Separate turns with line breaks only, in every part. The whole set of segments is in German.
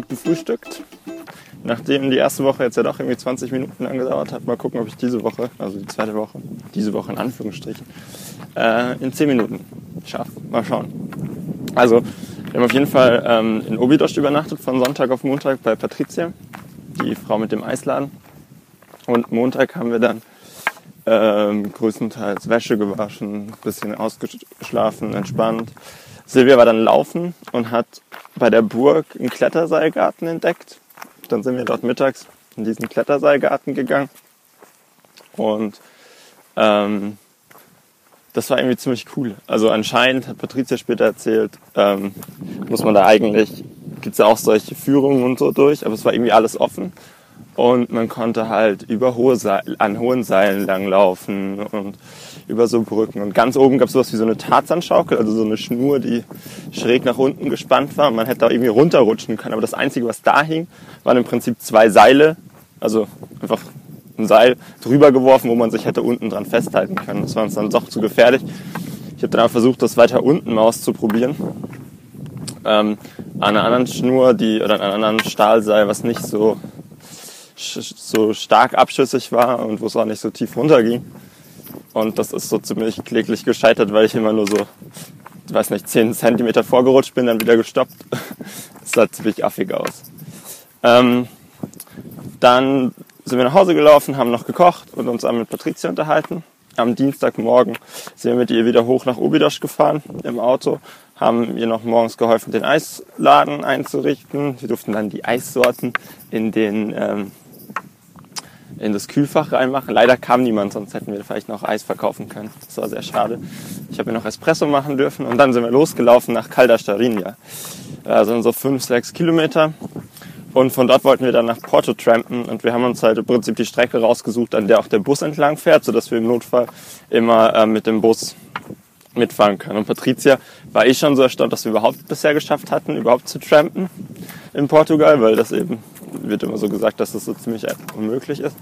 gut gefrühstückt. Nachdem die erste Woche jetzt ja doch irgendwie 20 Minuten lang gedauert hat, mal gucken, ob ich diese Woche, also die zweite Woche, diese Woche in Anführungsstrichen, äh, in 10 Minuten schaffe. Mal schauen. Also, wir haben auf jeden Fall ähm, in Obidost übernachtet von Sonntag auf Montag bei Patricia, die Frau mit dem Eisladen. Und Montag haben wir dann ähm, größtenteils Wäsche gewaschen, bisschen ausgeschlafen, entspannt. Silvia war dann laufen und hat bei der Burg einen Kletterseilgarten entdeckt. Dann sind wir dort mittags in diesen Kletterseilgarten gegangen. Und ähm, das war irgendwie ziemlich cool. Also anscheinend, hat Patricia später erzählt, ähm, muss man da eigentlich, gibt's ja auch solche Führungen und so durch, aber es war irgendwie alles offen. Und man konnte halt über hohe Seil, an hohen Seilen langlaufen und über so Brücken. Und ganz oben gab es sowas wie so eine Tarzanschaukel, also so eine Schnur, die schräg nach unten gespannt war. Man hätte da irgendwie runterrutschen können. Aber das Einzige, was da hing, waren im Prinzip zwei Seile. Also einfach ein Seil drüber geworfen, wo man sich hätte unten dran festhalten können. Das war uns dann doch zu gefährlich. Ich habe dann versucht, das weiter unten mal auszuprobieren. Ähm, an einer anderen Schnur, die, oder an einem anderen Stahlseil, was nicht so so stark abschüssig war und wo es auch nicht so tief runter ging. Und das ist so ziemlich kläglich gescheitert, weil ich immer nur so, ich weiß nicht, 10 cm vorgerutscht bin, dann wieder gestoppt. Das sah ziemlich affig aus. Ähm, dann sind wir nach Hause gelaufen, haben noch gekocht und uns mit Patricia unterhalten. Am Dienstagmorgen sind wir mit ihr wieder hoch nach Obidosch gefahren im Auto, haben ihr noch morgens geholfen, den Eisladen einzurichten. Wir durften dann die Eissorten in den ähm, in das Kühlfach reinmachen. Leider kam niemand, sonst hätten wir vielleicht noch Eis verkaufen können. Das war sehr schade. Ich habe mir noch Espresso machen dürfen und dann sind wir losgelaufen nach Caldastarinha. Also so fünf, sechs Kilometer. Und von dort wollten wir dann nach Porto trampen und wir haben uns halt im Prinzip die Strecke rausgesucht, an der auch der Bus entlang fährt, sodass wir im Notfall immer äh, mit dem Bus mitfahren können. Und Patricia war eh schon so erstaunt, dass wir überhaupt bisher geschafft hatten, überhaupt zu trampen in Portugal, weil das eben wird immer so gesagt, dass das so ziemlich unmöglich ist.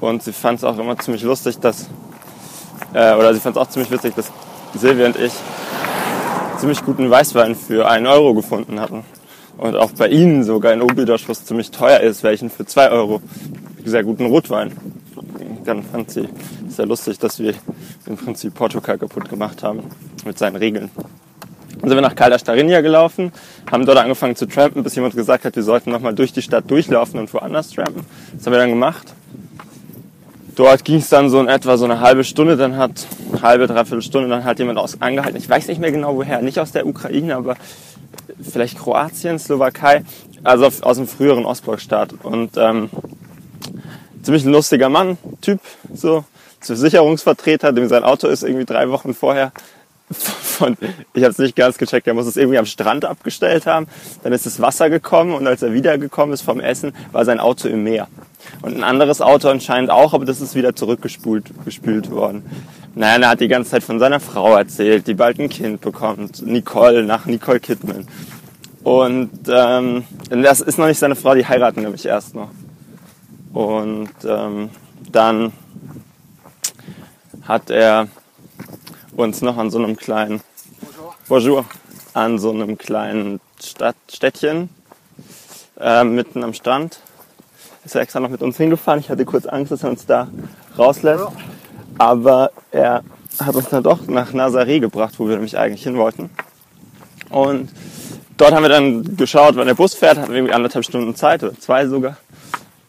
Und sie fand es auch immer ziemlich lustig, dass, äh, oder sie fand es auch ziemlich witzig, dass Silvia und ich ziemlich guten Weißwein für einen Euro gefunden hatten. Und auch bei ihnen sogar in Obidosch, was ziemlich teuer ist, welchen für zwei Euro sehr guten Rotwein. Dann fand sie sehr lustig, dass wir im Prinzip Portugal kaputt gemacht haben mit seinen Regeln. Dann sind wir nach Caldas gelaufen, haben dort angefangen zu trampen, bis jemand gesagt hat, wir sollten nochmal durch die Stadt durchlaufen und woanders trampen. Das haben wir dann gemacht. Dort ging es dann so in etwa so eine halbe Stunde, dann hat halbe, dreiviertel Stunde, dann hat jemand aus angehalten. Ich weiß nicht mehr genau woher, nicht aus der Ukraine, aber vielleicht Kroatien, Slowakei, also aus dem früheren Ostblockstaat. Und ähm, ziemlich ein lustiger Mann, Typ, so, Versicherungsvertreter, dem sein Auto ist irgendwie drei Wochen vorher von, ich habe es nicht ganz gecheckt, er muss es irgendwie am Strand abgestellt haben. Dann ist das Wasser gekommen und als er wiedergekommen ist vom Essen, war sein Auto im Meer. Und ein anderes Auto anscheinend auch, aber das ist wieder zurückgespült gespült worden. Naja, er hat die ganze Zeit von seiner Frau erzählt, die bald ein Kind bekommt. Nicole, nach Nicole Kidman. Und ähm, das ist noch nicht seine Frau, die heiraten nämlich erst noch. Und ähm, dann hat er uns noch an so einem kleinen Bonjour, an so einem kleinen Stadt, Städtchen äh, mitten am Strand. Ist er extra noch mit uns hingefahren. Ich hatte kurz Angst, dass er uns da rauslässt. Aber er hat uns dann doch nach Nazaré gebracht, wo wir nämlich eigentlich hin wollten. Und dort haben wir dann geschaut, wann der Bus fährt, hatten wir irgendwie anderthalb Stunden Zeit oder zwei sogar.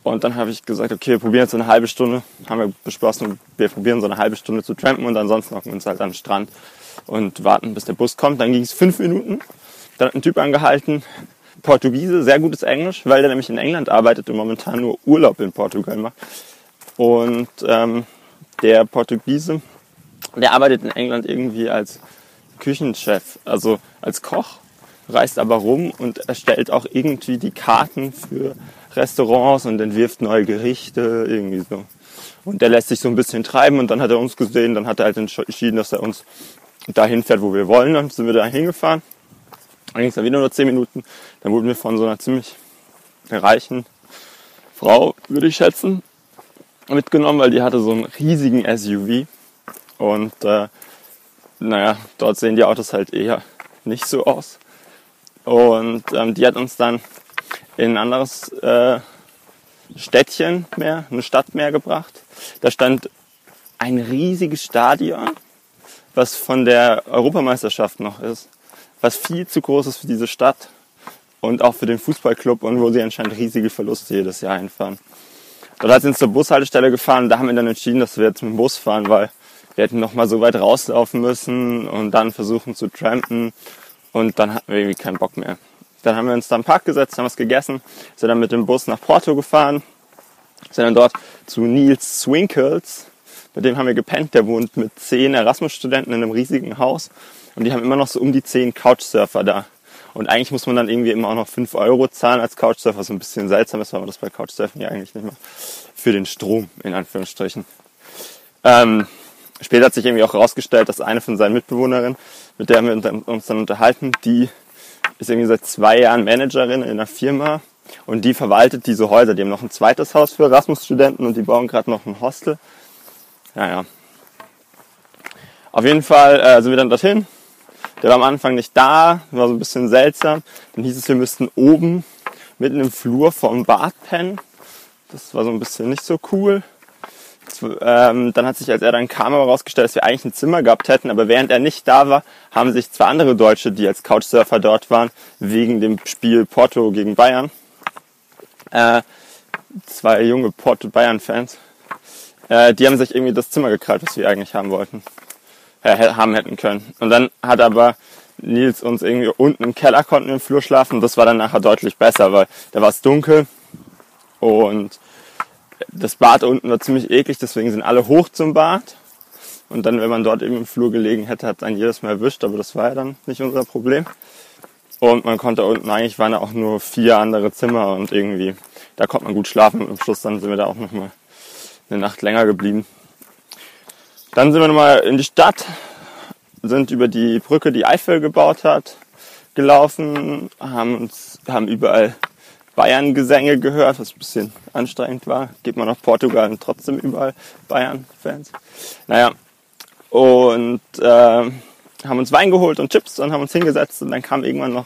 Und dann habe ich gesagt, okay, wir probieren jetzt eine halbe Stunde. Haben wir beschlossen, wir probieren so eine halbe Stunde zu trampen und ansonsten hocken wir uns halt den Strand und warten, bis der Bus kommt. Dann ging es fünf Minuten. Dann hat ein Typ angehalten, Portugiese, sehr gutes Englisch, weil der nämlich in England arbeitet und momentan nur Urlaub in Portugal macht. Und ähm, der Portugiese, der arbeitet in England irgendwie als Küchenchef, also als Koch, reist aber rum und erstellt auch irgendwie die Karten für Restaurants und entwirft neue Gerichte, irgendwie so. Und der lässt sich so ein bisschen treiben und dann hat er uns gesehen, dann hat er halt entschieden, dass er uns dahin fährt, wo wir wollen. Dann sind wir da hingefahren. Dann ging es dann wieder nur zehn Minuten. Dann wurden wir von so einer ziemlich reichen Frau, würde ich schätzen, mitgenommen, weil die hatte so einen riesigen SUV. Und äh, naja, dort sehen die Autos halt eher nicht so aus. Und ähm, die hat uns dann in ein anderes äh, Städtchen mehr, eine Stadt mehr gebracht. Da stand ein riesiges Stadion, was von der Europameisterschaft noch ist, was viel zu groß ist für diese Stadt und auch für den Fußballclub und wo sie anscheinend riesige Verluste jedes Jahr einfahren. Dort sind sie zur Bushaltestelle gefahren. Da haben wir dann entschieden, dass wir jetzt mit dem Bus fahren, weil wir hätten noch mal so weit rauslaufen müssen und dann versuchen zu trampen. Und dann hatten wir irgendwie keinen Bock mehr. Dann haben wir uns da im Park gesetzt, haben was gegessen, sind dann mit dem Bus nach Porto gefahren, sind dann dort zu Nils Swinkles. Bei dem haben wir gepennt. Der wohnt mit zehn Erasmus-Studenten in einem riesigen Haus. Und die haben immer noch so um die zehn Couchsurfer da. Und eigentlich muss man dann irgendwie immer auch noch 5 Euro zahlen als Couchsurfer, was so ein bisschen seltsam ist, weil man das bei Couchsurfen ja eigentlich nicht mehr für den Strom, in Anführungsstrichen. Ähm, später hat sich irgendwie auch herausgestellt, dass eine von seinen Mitbewohnerinnen, mit der wir uns dann unterhalten, die ist irgendwie seit zwei Jahren Managerin in einer Firma und die verwaltet diese Häuser. Die haben noch ein zweites Haus für Erasmus-Studenten und die bauen gerade noch ein Hostel. Naja. Auf jeden Fall äh, sind wir dann dorthin, der war am Anfang nicht da, war so ein bisschen seltsam. Dann hieß es, wir müssten oben mitten im Flur vorm Bad pennen. Das war so ein bisschen nicht so cool. Ähm, dann hat sich, als er dann kam, herausgestellt, dass wir eigentlich ein Zimmer gehabt hätten, aber während er nicht da war, haben sich zwei andere Deutsche, die als Couchsurfer dort waren, wegen dem Spiel Porto gegen Bayern, äh, zwei junge Porto-Bayern-Fans, äh, die haben sich irgendwie das Zimmer gekrallt, was wir eigentlich haben wollten äh, haben hätten können. Und dann hat aber Nils uns irgendwie unten im Keller konnten im Flur schlafen. Das war dann nachher deutlich besser, weil da war es dunkel und das Bad unten war ziemlich eklig, deswegen sind alle hoch zum Bad. Und dann, wenn man dort eben im Flur gelegen hätte, hat dann jedes Mal erwischt, aber das war ja dann nicht unser Problem. Und man konnte unten, eigentlich waren da auch nur vier andere Zimmer und irgendwie, da konnte man gut schlafen. Und am Schluss dann sind wir da auch nochmal eine Nacht länger geblieben. Dann sind wir nochmal in die Stadt, sind über die Brücke, die Eifel gebaut hat, gelaufen, haben uns, haben überall Bayern-Gesänge gehört, was ein bisschen anstrengend war. Geht man nach Portugal und trotzdem überall Bayern-Fans. Naja, und äh, haben uns Wein geholt und Chips und haben uns hingesetzt und dann kam irgendwann noch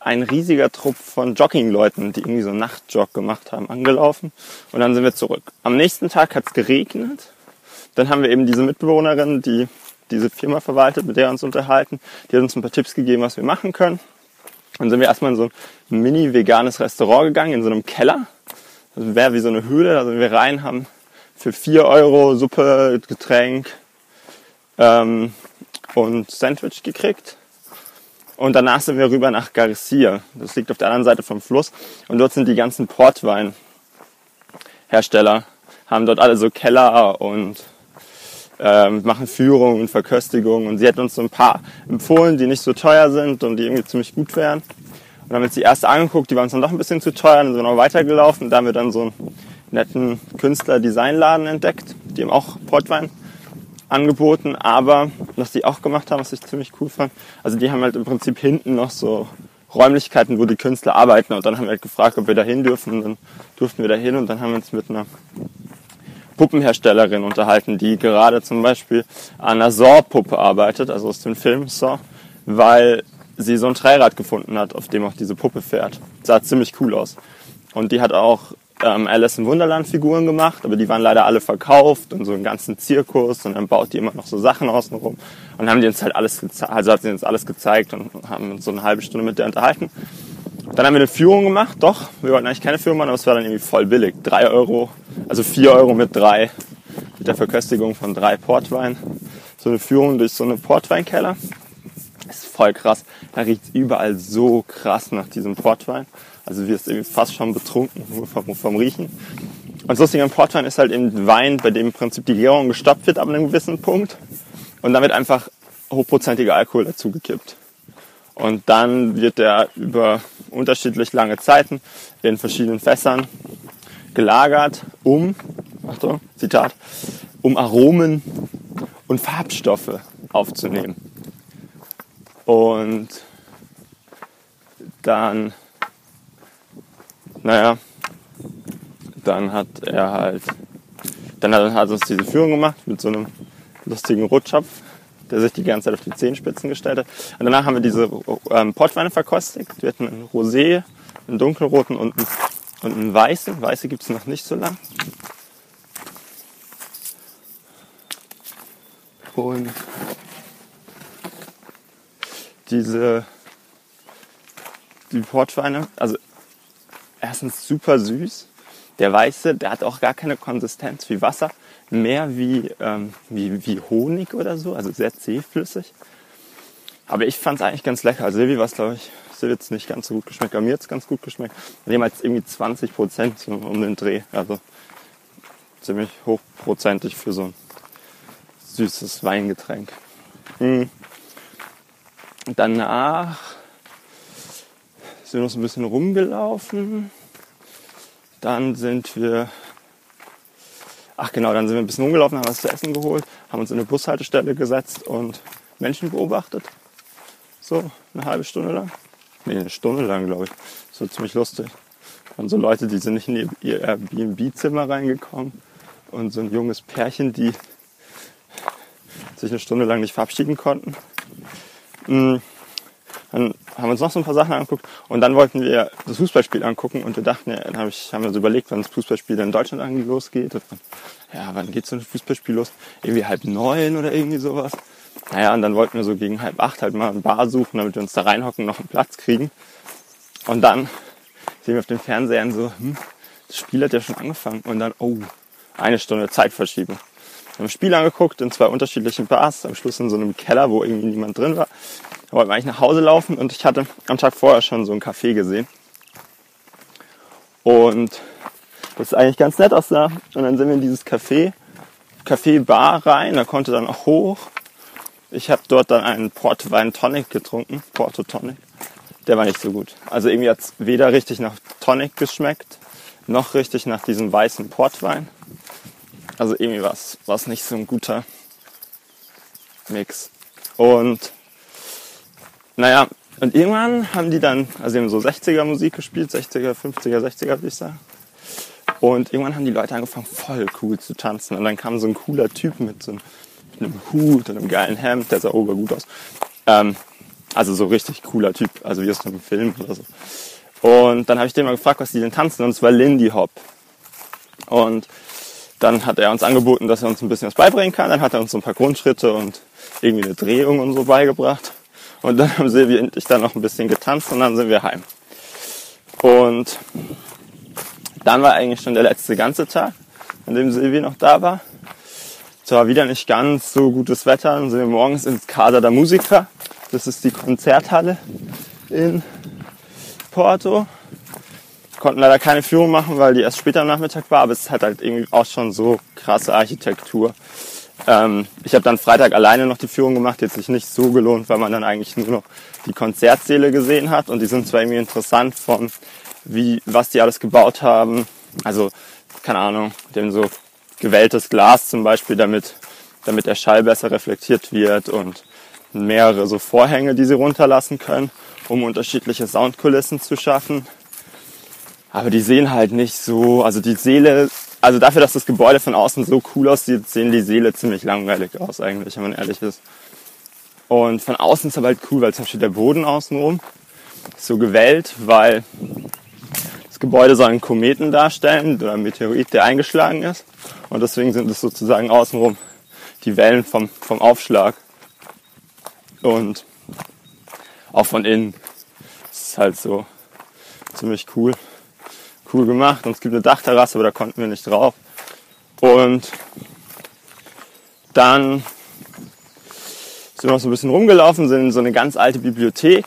ein riesiger Trupp von Jogging-Leuten, die irgendwie so Nachtjog gemacht haben, angelaufen. Und dann sind wir zurück. Am nächsten Tag hat es geregnet dann haben wir eben diese Mitbewohnerin, die diese Firma verwaltet, mit der wir uns unterhalten. Die hat uns ein paar Tipps gegeben, was wir machen können. Dann sind wir erstmal in so ein mini-veganes Restaurant gegangen, in so einem Keller. Das wäre wie so eine Höhle. Da sind wir rein, haben für 4 Euro Suppe, Getränk ähm, und Sandwich gekriegt. Und danach sind wir rüber nach Garcia. Das liegt auf der anderen Seite vom Fluss. Und dort sind die ganzen Portweinhersteller, haben dort alle so Keller und ähm, machen Führungen und Verköstigungen. Und sie hat uns so ein paar empfohlen, die nicht so teuer sind und die irgendwie ziemlich gut wären. Und haben jetzt die erste angeguckt, die waren uns dann doch ein bisschen zu teuer, dann sind wir noch weitergelaufen. Da haben wir dann so einen netten Künstler-Designladen entdeckt, die haben auch Portwein angeboten, aber was die auch gemacht haben, was ich ziemlich cool fand, also die haben halt im Prinzip hinten noch so Räumlichkeiten, wo die Künstler arbeiten. Und dann haben wir halt gefragt, ob wir da hin dürfen. Und dann durften wir da hin. Und dann haben wir uns mit einer Puppenherstellerin unterhalten, die gerade zum Beispiel an einer Saw-Puppe arbeitet, also aus dem Film Saw, weil sie so ein Dreirad gefunden hat, auf dem auch diese Puppe fährt. Sah ziemlich cool aus. Und die hat auch ähm, Alice im Wunderland Figuren gemacht, aber die waren leider alle verkauft und so einen ganzen Zirkus und dann baut die immer noch so Sachen außenrum und haben die uns halt alles gezeigt, also hat sie uns alles gezeigt und haben uns so eine halbe Stunde mit der unterhalten. Dann haben wir eine Führung gemacht, doch, wir wollten eigentlich keine Führung machen, aber es war dann irgendwie voll billig. Drei Euro, also vier Euro mit drei, mit der Verköstigung von drei Portwein. So eine Führung durch so einen Portweinkeller. ist voll krass. Da riecht es überall so krass nach diesem Portwein. Also wirst irgendwie fast schon betrunken vom, vom Riechen. Und das Lustige am Portwein ist halt eben Wein, bei dem im Prinzip die Gärung gestoppt wird ab einem gewissen Punkt. Und damit einfach hochprozentiger Alkohol dazugekippt. Und dann wird der über unterschiedlich lange Zeiten in verschiedenen Fässern gelagert, um, Achtung, Zitat, um Aromen und Farbstoffe aufzunehmen. Und dann, naja, dann hat er halt, dann hat er uns diese Führung gemacht mit so einem lustigen Rotschopf der sich die ganze Zeit auf die Zehenspitzen gestellt hat. Und danach haben wir diese ähm, Portweine verkostigt. Wir hatten ein Rosé, einen dunkelroten und einen, und einen weißen. Weiße gibt es noch nicht so lang. Und diese die Portweine, also erstens super süß. Der weiße, der hat auch gar keine Konsistenz wie Wasser, mehr wie, ähm, wie, wie Honig oder so, also sehr zähflüssig. Aber ich fand es eigentlich ganz lecker. Also Silvi war es, glaube ich, Silvi jetzt nicht ganz so gut geschmeckt, aber mir hat es ganz gut geschmeckt. Wir haben jetzt irgendwie 20 Prozent so um den Dreh, also ziemlich hochprozentig für so ein süßes Weingetränk. Mhm. Danach sind wir noch ein bisschen rumgelaufen. Dann sind wir, ach genau, dann sind wir ein bisschen rumgelaufen, haben was zu essen geholt, haben uns in eine Bushaltestelle gesetzt und Menschen beobachtet. So eine halbe Stunde lang. Nee, eine Stunde lang, glaube ich. War ziemlich lustig. Und so Leute, die sind nicht in ihr Airbnb-Zimmer reingekommen. Und so ein junges Pärchen, die sich eine Stunde lang nicht verabschieden konnten. Mm. Dann haben uns noch so ein paar Sachen angeguckt und dann wollten wir das Fußballspiel angucken und wir dachten, ja, dann hab ich, haben wir uns überlegt, wann das Fußballspiel in Deutschland losgeht. Und, ja, wann geht so ein Fußballspiel los? Irgendwie halb neun oder irgendwie sowas. Naja, und dann wollten wir so gegen halb acht halt mal ein Bar suchen, damit wir uns da reinhocken, noch einen Platz kriegen. Und dann sehen wir auf den Fernsehern so, hm, das Spiel hat ja schon angefangen. Und dann, oh, eine Stunde Zeitverschiebung. Wir haben das Spiel angeguckt in zwei unterschiedlichen Bars, am Schluss in so einem Keller, wo irgendwie niemand drin war. Da wollten wir eigentlich nach Hause laufen und ich hatte am Tag vorher schon so ein Café gesehen. Und das eigentlich ganz nett aussah. Und dann sind wir in dieses Café, Café Bar rein, da konnte dann auch hoch. Ich habe dort dann einen Portwein Tonic getrunken, Porto Tonic. Der war nicht so gut. Also irgendwie hat es weder richtig nach Tonic geschmeckt, noch richtig nach diesem weißen Portwein. Also irgendwie war es nicht so ein guter Mix. Und naja, und irgendwann haben die dann, also die haben so 60er Musik gespielt, 60er, 50er, 60er würde ich sagen. Und irgendwann haben die Leute angefangen, voll cool zu tanzen. Und dann kam so ein cooler Typ mit so einem Hut und einem geilen Hemd, der sah ober gut aus. Ähm, also so richtig cooler Typ, also wie aus einem Film oder so. Und dann habe ich den mal gefragt, was die denn tanzen, und es war Lindy Hop. Und dann hat er uns angeboten, dass er uns ein bisschen was beibringen kann. Dann hat er uns so ein paar Grundschritte und irgendwie eine Drehung und so beigebracht. Und dann haben Silvi und ich dann noch ein bisschen getanzt und dann sind wir heim. Und dann war eigentlich schon der letzte ganze Tag, an dem Silvi noch da war. Es war wieder nicht ganz so gutes Wetter. Dann sind wir morgens ins Kader der Musiker. Das ist die Konzerthalle in Porto. Konnten leider keine Führung machen, weil die erst später am Nachmittag war, aber es hat halt irgendwie auch schon so krasse Architektur. Ähm, ich habe dann Freitag alleine noch die Führung gemacht, jetzt sich nicht so gelohnt, weil man dann eigentlich nur noch die Konzertsäle gesehen hat und die sind zwar irgendwie interessant von wie, was die alles gebaut haben. Also, keine Ahnung, dem so gewelltes Glas zum Beispiel, damit, damit der Schall besser reflektiert wird und mehrere so Vorhänge, die sie runterlassen können, um unterschiedliche Soundkulissen zu schaffen. Aber die sehen halt nicht so, also die Seele also dafür, dass das Gebäude von außen so cool aussieht, sehen die Seele ziemlich langweilig aus eigentlich, wenn man ehrlich ist. Und von außen ist aber halt cool, weil zum Beispiel der Boden außenrum ist so gewellt, weil das Gebäude soll einen Kometen darstellen oder einen Meteorit, der eingeschlagen ist. Und deswegen sind es sozusagen außenrum die Wellen vom, vom Aufschlag. Und auch von innen ist halt so ziemlich cool cool gemacht. Und es gibt eine Dachterrasse, aber da konnten wir nicht drauf. Und dann sind wir noch so ein bisschen rumgelaufen, sind in so eine ganz alte Bibliothek.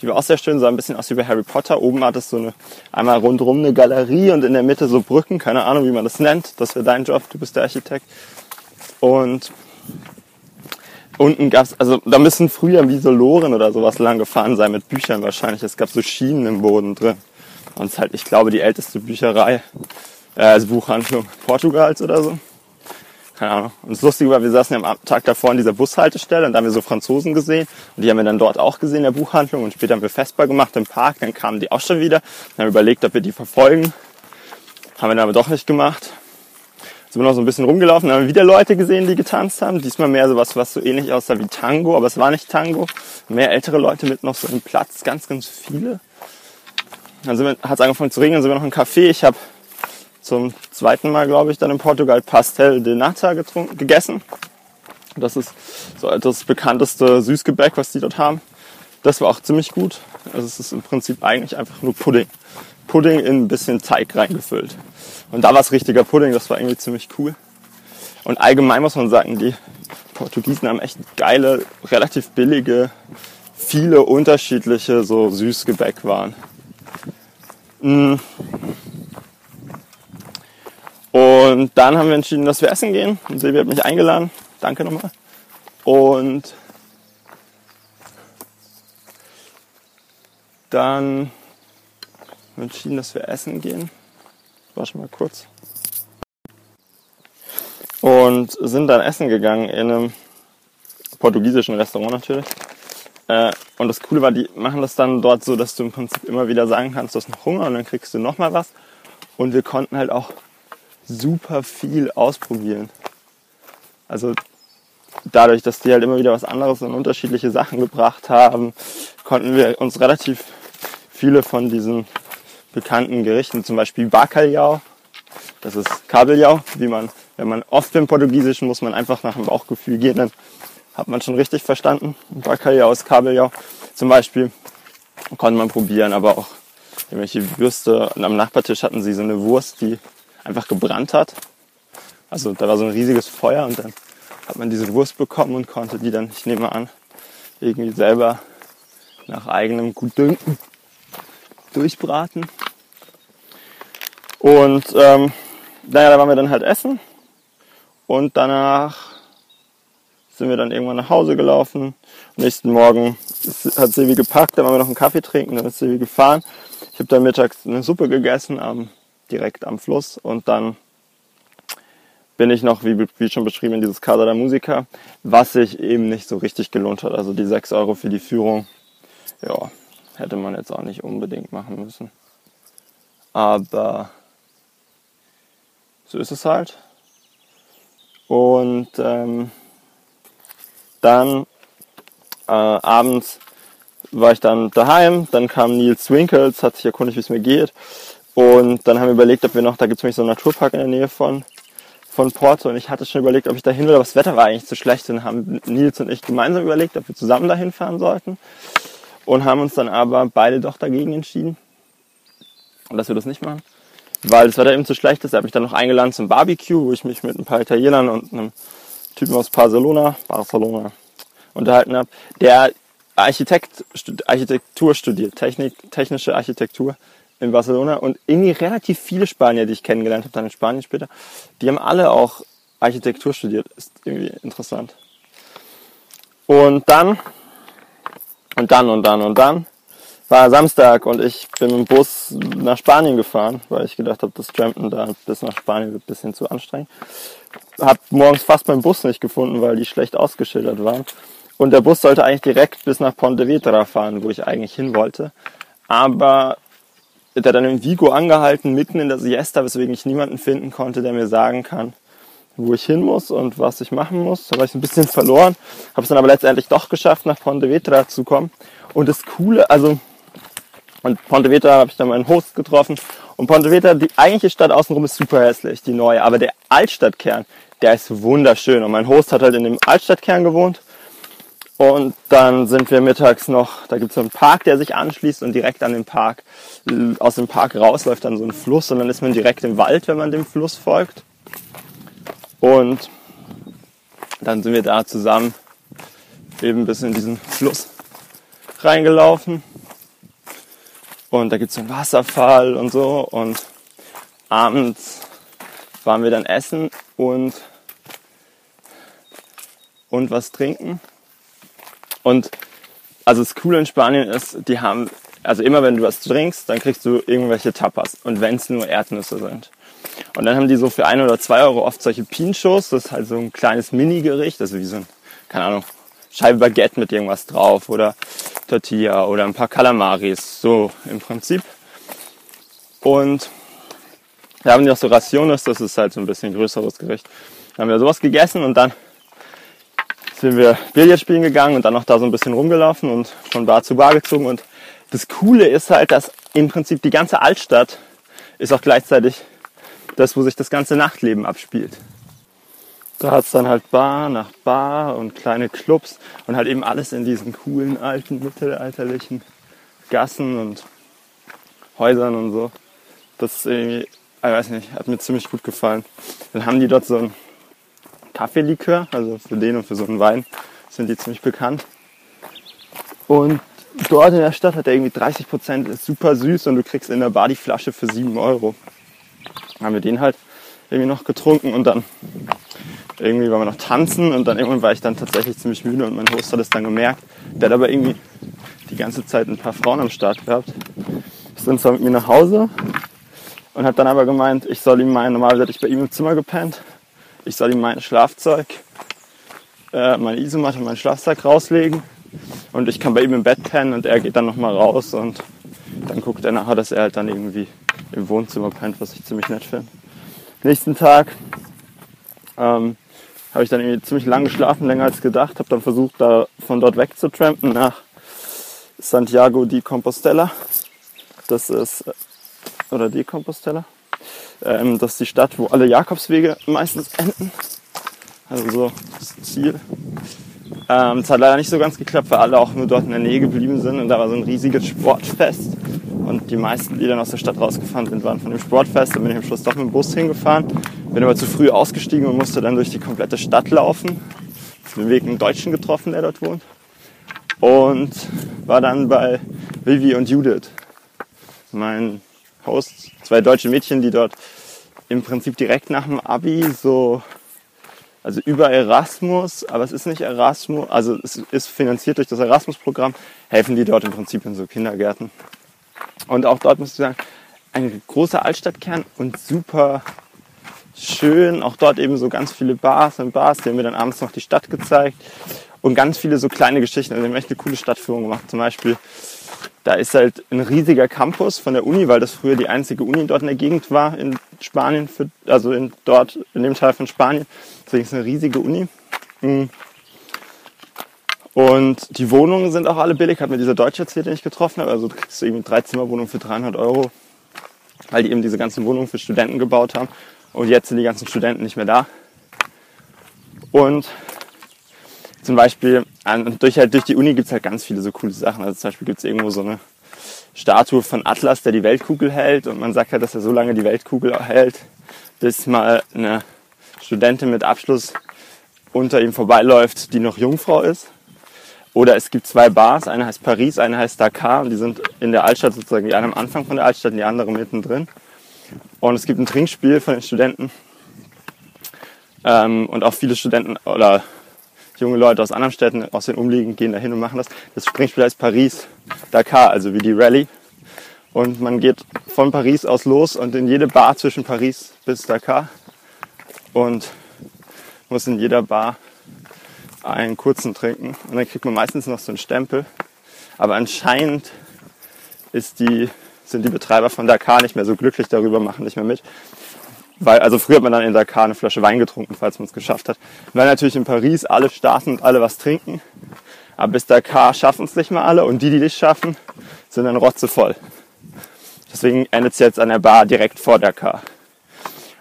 Die war auch sehr schön, sah ein bisschen aus wie bei Harry Potter. Oben hat es so eine, einmal rundherum eine Galerie und in der Mitte so Brücken, keine Ahnung, wie man das nennt. Das wäre dein Job, du bist der Architekt. Und unten gab's, also da müssen früher wie so Loren oder sowas lang gefahren sein mit Büchern wahrscheinlich. Es gab so Schienen im Boden drin. Und es ist halt, ich glaube, die älteste Bücherei, äh, also Buchhandlung Portugals oder so. Keine Ahnung. Und das Lustige war, wir saßen ja am Tag davor in dieser Bushaltestelle und da haben wir so Franzosen gesehen. Und die haben wir dann dort auch gesehen in der Buchhandlung. Und später haben wir Festbar gemacht im Park. Dann kamen die auch schon wieder. Dann haben wir überlegt, ob wir die verfolgen. Haben wir dann aber doch nicht gemacht. Sind wir noch so ein bisschen rumgelaufen, haben wieder Leute gesehen, die getanzt haben. Diesmal mehr so was, was so ähnlich aussah wie Tango, aber es war nicht Tango. Mehr ältere Leute mit noch so einem Platz, ganz, ganz viele dann hat es angefangen zu regnen, dann sind wir noch in Café. Ich habe zum zweiten Mal, glaube ich, dann in Portugal Pastel de Nata getrunken, gegessen. Das ist so das bekannteste Süßgebäck, was die dort haben. Das war auch ziemlich gut. Also es ist im Prinzip eigentlich einfach nur Pudding. Pudding in ein bisschen Teig reingefüllt. Und da war es richtiger Pudding, das war irgendwie ziemlich cool. Und allgemein muss man sagen, die Portugiesen haben echt geile, relativ billige, viele unterschiedliche so Süßgebäckwaren. Mm. Und dann haben wir entschieden, dass wir essen gehen. Und Silvia hat mich eingeladen. Danke nochmal. Und dann haben wir entschieden, dass wir essen gehen. Warte mal kurz. Und sind dann essen gegangen in einem portugiesischen Restaurant natürlich. Äh, und das Coole war, die machen das dann dort so, dass du im Prinzip immer wieder sagen kannst, du hast noch Hunger und dann kriegst du nochmal was. Und wir konnten halt auch super viel ausprobieren. Also dadurch, dass die halt immer wieder was anderes und unterschiedliche Sachen gebracht haben, konnten wir uns relativ viele von diesen bekannten Gerichten, zum Beispiel Bacalhau, das ist Kabeljau, wie man, wenn man oft im Portugiesischen muss man einfach nach dem Bauchgefühl gehen, dann hat man schon richtig verstanden. Bacalhau ist Kabeljau zum Beispiel, konnte man probieren, aber auch irgendwelche Würste. Und am Nachbartisch hatten sie so eine Wurst, die einfach gebrannt hat. Also da war so ein riesiges Feuer und dann hat man diese Wurst bekommen und konnte die dann, ich nehme an, irgendwie selber nach eigenem Gutdünken durchbraten. Und ähm, naja, da waren wir dann halt essen und danach sind wir dann irgendwann nach Hause gelaufen. Am nächsten Morgen hat Silvi gepackt, dann waren wir noch einen Kaffee trinken, dann ist Silvi gefahren. Ich habe dann mittags eine Suppe gegessen, am, direkt am Fluss und dann bin ich noch, wie, wie schon beschrieben, in dieses Casa der Musiker, was sich eben nicht so richtig gelohnt hat. Also die 6 Euro für die Führung, ja, hätte man jetzt auch nicht unbedingt machen müssen. Aber so ist es halt. Und ähm, dann äh, abends war ich dann daheim, dann kam Nils Winkels, hat sich erkundigt, wie es mir geht. Und dann haben wir überlegt, ob wir noch, da gibt es nämlich so einen Naturpark in der Nähe von, von Porto und ich hatte schon überlegt, ob ich da hin will, aber das Wetter war eigentlich zu schlecht. Und haben Nils und ich gemeinsam überlegt, ob wir zusammen dahin fahren sollten. Und haben uns dann aber beide doch dagegen entschieden, dass wir das nicht machen. Weil das Wetter eben zu schlecht ist. Er hat mich dann noch eingeladen zum Barbecue, wo ich mich mit ein paar Italienern und einem Typen aus Barcelona, Barcelona unterhalten habe, der Architekt, Architektur studiert, Technik, technische Architektur in Barcelona und irgendwie relativ viele Spanier, die ich kennengelernt habe, dann in Spanien später, die haben alle auch Architektur studiert. Ist irgendwie interessant. Und dann, und dann, und dann, und dann war Samstag und ich bin mit dem Bus nach Spanien gefahren, weil ich gedacht habe, das Trampen da bis nach Spanien wird ein bisschen zu anstrengend. Hab morgens fast meinen Bus nicht gefunden, weil die schlecht ausgeschildert waren. Und der Bus sollte eigentlich direkt bis nach Pontevedra fahren, wo ich eigentlich hin wollte. Aber der hat dann in Vigo angehalten, mitten in der Siesta, weswegen ich niemanden finden konnte, der mir sagen kann, wo ich hin muss und was ich machen muss. Da war ich ein bisschen verloren, habe es dann aber letztendlich doch geschafft, nach Pontevedra zu kommen. Und das Coole, also und Pontevedra habe ich dann meinen Host getroffen. Und Pontevedra, die eigentliche Stadt außenrum ist super hässlich, die neue. Aber der Altstadtkern, der ist wunderschön. Und mein Host hat halt in dem Altstadtkern gewohnt. Und dann sind wir mittags noch, da gibt es so einen Park, der sich anschließt und direkt an dem Park, aus dem Park rausläuft dann so ein Fluss und dann ist man direkt im Wald, wenn man dem Fluss folgt. Und dann sind wir da zusammen eben bis in diesen Fluss reingelaufen. Und da gibt es einen Wasserfall und so. Und abends waren wir dann essen und, und was trinken. Und also das Coole in Spanien ist, die haben, also immer wenn du was trinkst, dann kriegst du irgendwelche Tapas. Und wenn es nur Erdnüsse sind. Und dann haben die so für ein oder zwei Euro oft solche Pinchos. Das ist halt so ein kleines Mini-Gericht, also wie so ein, keine Ahnung, Scheibe Baguette mit irgendwas drauf oder Tortilla oder ein paar Kalamaris, so im Prinzip. Und da haben die auch so Raciones, das ist halt so ein bisschen größeres Gericht. Dann haben wir sowas gegessen und dann sind wir Billard spielen gegangen und dann noch da so ein bisschen rumgelaufen und von Bar zu Bar gezogen. Und das Coole ist halt, dass im Prinzip die ganze Altstadt ist auch gleichzeitig das, wo sich das ganze Nachtleben abspielt. Da hat es dann halt Bar nach Bar und kleine Clubs und halt eben alles in diesen coolen alten mittelalterlichen Gassen und Häusern und so. Das ist irgendwie, ich weiß nicht, hat mir ziemlich gut gefallen. Dann haben die dort so ein Kaffeelikör, also für den und für so einen Wein sind die ziemlich bekannt. Und dort in der Stadt hat er irgendwie 30 Prozent, ist super süß und du kriegst in der Bar die Flasche für 7 Euro. Dann haben wir den halt irgendwie noch getrunken und dann irgendwie waren wir noch tanzen und dann irgendwann war ich dann tatsächlich ziemlich müde und mein Host hat es dann gemerkt. Der hat aber irgendwie die ganze Zeit ein paar Frauen am Start gehabt. Ist dann zwar mit mir nach Hause und hat dann aber gemeint, ich soll ihm mein, normalerweise hatte ich bei ihm im Zimmer gepennt, ich soll ihm mein Schlafzeug, äh, meine Isomatte und mein Schlafzeug rauslegen und ich kann bei ihm im Bett pennen und er geht dann nochmal raus und dann guckt er nachher, dass er halt dann irgendwie im Wohnzimmer pennt, was ich ziemlich nett finde. Nächsten Tag ähm, habe ich dann irgendwie ziemlich lang geschlafen, länger als gedacht, habe dann versucht, da von dort weg zu trampen nach Santiago de Compostela. Das ist, oder de Compostela. Ähm, das ist die Stadt, wo alle Jakobswege meistens enden. Also so das Ziel. Ähm, es hat leider nicht so ganz geklappt, weil alle auch nur dort in der Nähe geblieben sind und da war so ein riesiges Sportfest. Und die meisten, die dann aus der Stadt rausgefahren sind, waren von dem Sportfest. Dann bin ich am Schluss doch mit dem Bus hingefahren. Bin aber zu früh ausgestiegen und musste dann durch die komplette Stadt laufen. Auf dem Weg einen Deutschen getroffen, der dort wohnt. Und war dann bei Vivi und Judith. Mein Host, zwei deutsche Mädchen, die dort im Prinzip direkt nach dem Abi so also über Erasmus, aber es ist nicht Erasmus, also es ist finanziert durch das Erasmus-Programm, helfen die dort im Prinzip in so Kindergärten. Und auch dort muss ich sagen, ein großer Altstadtkern und super schön. Auch dort eben so ganz viele Bars und Bars, die haben mir dann abends noch die Stadt gezeigt. Und ganz viele so kleine Geschichten. Also, wir haben echt eine coole Stadtführung gemacht. Zum Beispiel, da ist halt ein riesiger Campus von der Uni, weil das früher die einzige Uni dort in der Gegend war in Spanien, für, also in, dort in dem Teil von Spanien. Deswegen ist es eine riesige Uni. Mhm. Und die Wohnungen sind auch alle billig, hat mir dieser Deutsche erzählt, den ich getroffen habe. Also du kriegst irgendwie drei Zimmerwohnungen für 300 Euro, weil die eben diese ganzen Wohnungen für Studenten gebaut haben. Und jetzt sind die ganzen Studenten nicht mehr da. Und zum Beispiel durch, halt, durch die Uni gibt es halt ganz viele so coole Sachen. Also zum Beispiel gibt es irgendwo so eine Statue von Atlas, der die Weltkugel hält. Und man sagt halt, dass er so lange die Weltkugel hält, bis mal eine Studentin mit Abschluss unter ihm vorbeiläuft, die noch Jungfrau ist. Oder es gibt zwei Bars, eine heißt Paris, eine heißt Dakar und die sind in der Altstadt sozusagen, die eine am Anfang von der Altstadt und die andere mittendrin. Und es gibt ein Trinkspiel von den Studenten ähm, und auch viele Studenten oder junge Leute aus anderen Städten, aus den Umliegenden gehen da hin und machen das. Das Trinkspiel heißt Paris Dakar, also wie die Rallye. Und man geht von Paris aus los und in jede Bar zwischen Paris bis Dakar und muss in jeder Bar einen kurzen trinken und dann kriegt man meistens noch so einen Stempel. Aber anscheinend ist die, sind die Betreiber von Dakar nicht mehr so glücklich darüber, machen nicht mehr mit. Weil, also früher hat man dann in Dakar eine Flasche Wein getrunken, falls man es geschafft hat. Weil natürlich in Paris alle starten und alle was trinken. Aber bis Dakar schaffen es nicht mehr alle und die, die dich schaffen, sind dann rotzevoll. Deswegen endet es jetzt an der Bar direkt vor Dakar.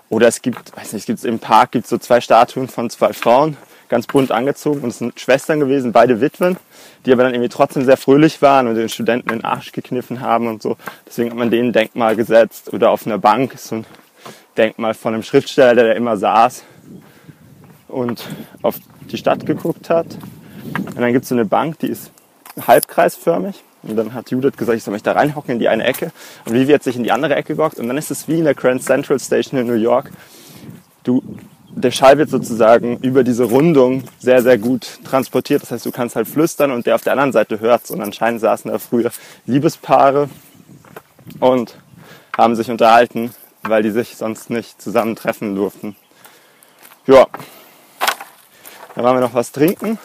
Oder es gibt, weiß nicht, es gibt im Park gibt so zwei Statuen von zwei Frauen ganz bunt angezogen und es sind Schwestern gewesen, beide Witwen, die aber dann irgendwie trotzdem sehr fröhlich waren und den Studenten den Arsch gekniffen haben und so. Deswegen hat man denen ein Denkmal gesetzt oder auf einer Bank ist so ein Denkmal von einem Schriftsteller, der immer saß und auf die Stadt geguckt hat. Und dann gibt es so eine Bank, die ist halbkreisförmig. Und dann hat Judith gesagt, ich soll mich da reinhocken in die eine Ecke. Und Vivi hat sich in die andere Ecke gehockt. Und dann ist es wie in der Grand Central Station in New York. Du der Schall wird sozusagen über diese Rundung sehr, sehr gut transportiert. Das heißt, du kannst halt flüstern und der auf der anderen Seite hört Und anscheinend saßen da früher Liebespaare und haben sich unterhalten, weil die sich sonst nicht zusammentreffen durften. Ja, dann waren wir noch was trinken,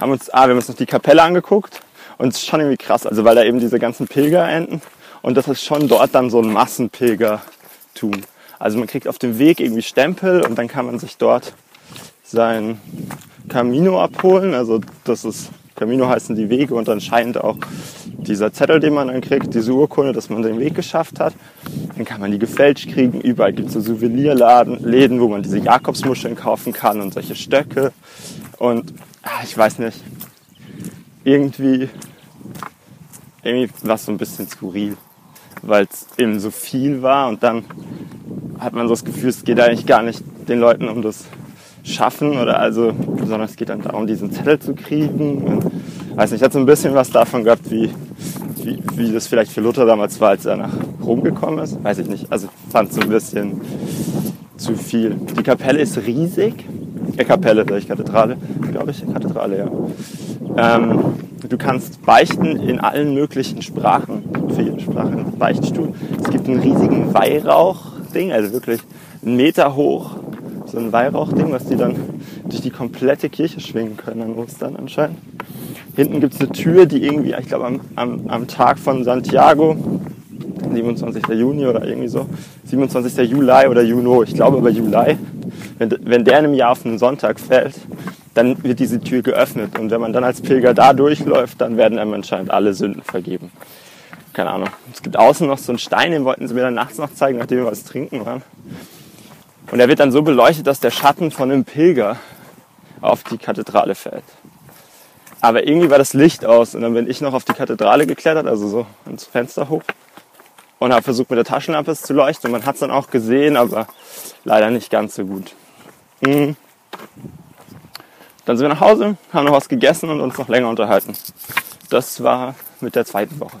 haben uns, ah, wir haben uns noch die Kapelle angeguckt und es ist schon irgendwie krass, also weil da eben diese ganzen Pilger enden und das ist schon dort dann so ein Massenpilgertum. Also man kriegt auf dem Weg irgendwie Stempel und dann kann man sich dort sein Camino abholen. Also das ist Camino heißen die Wege und anscheinend auch dieser Zettel, den man dann kriegt, diese Urkunde, dass man den Weg geschafft hat. Dann kann man die gefälscht kriegen. Überall gibt es so Souvenirläden, wo man diese Jakobsmuscheln kaufen kann und solche Stöcke. Und ach, ich weiß nicht, irgendwie, irgendwie war es so ein bisschen skurril, weil es eben so viel war und dann hat man so das Gefühl, es geht eigentlich gar nicht den Leuten um das Schaffen oder also, sondern es geht dann darum, diesen Zettel zu kriegen. Und, weiß nicht, ich hatte so ein bisschen was davon gehabt, wie, wie, wie das vielleicht für Luther damals war, als er nach Rom gekommen ist. Weiß ich nicht. Also fand es so ein bisschen zu viel. Die Kapelle ist riesig. Äh, Kapelle, ich Kathedrale, glaube ich, Kathedrale, ja. Ähm, du kannst beichten in allen möglichen Sprachen, für jede Sprache einen Beichtstuhl. Es gibt einen riesigen Weihrauchding, also wirklich einen Meter hoch, so ein Weihrauchding, was die dann durch die komplette Kirche schwingen können an Ostern anscheinend. Hinten gibt es eine Tür, die irgendwie, ich glaube am, am, am Tag von Santiago, 27. Juni oder irgendwie so, 27. Juli oder Juno, ich glaube aber Juli, wenn, wenn der in einem Jahr auf einen Sonntag fällt, dann wird diese Tür geöffnet. Und wenn man dann als Pilger da durchläuft, dann werden einem anscheinend alle Sünden vergeben. Keine Ahnung. Es gibt außen noch so einen Stein, den wollten sie mir dann nachts noch zeigen, nachdem wir was trinken waren. Und er wird dann so beleuchtet, dass der Schatten von einem Pilger auf die Kathedrale fällt. Aber irgendwie war das Licht aus und dann bin ich noch auf die Kathedrale geklettert, also so ins Fenster hoch und habe versucht mit der Taschenlampe es zu leuchten. Und man hat es dann auch gesehen, aber leider nicht ganz so gut. Mhm. Dann sind wir nach Hause, haben noch was gegessen und uns noch länger unterhalten. Das war mit der zweiten Woche.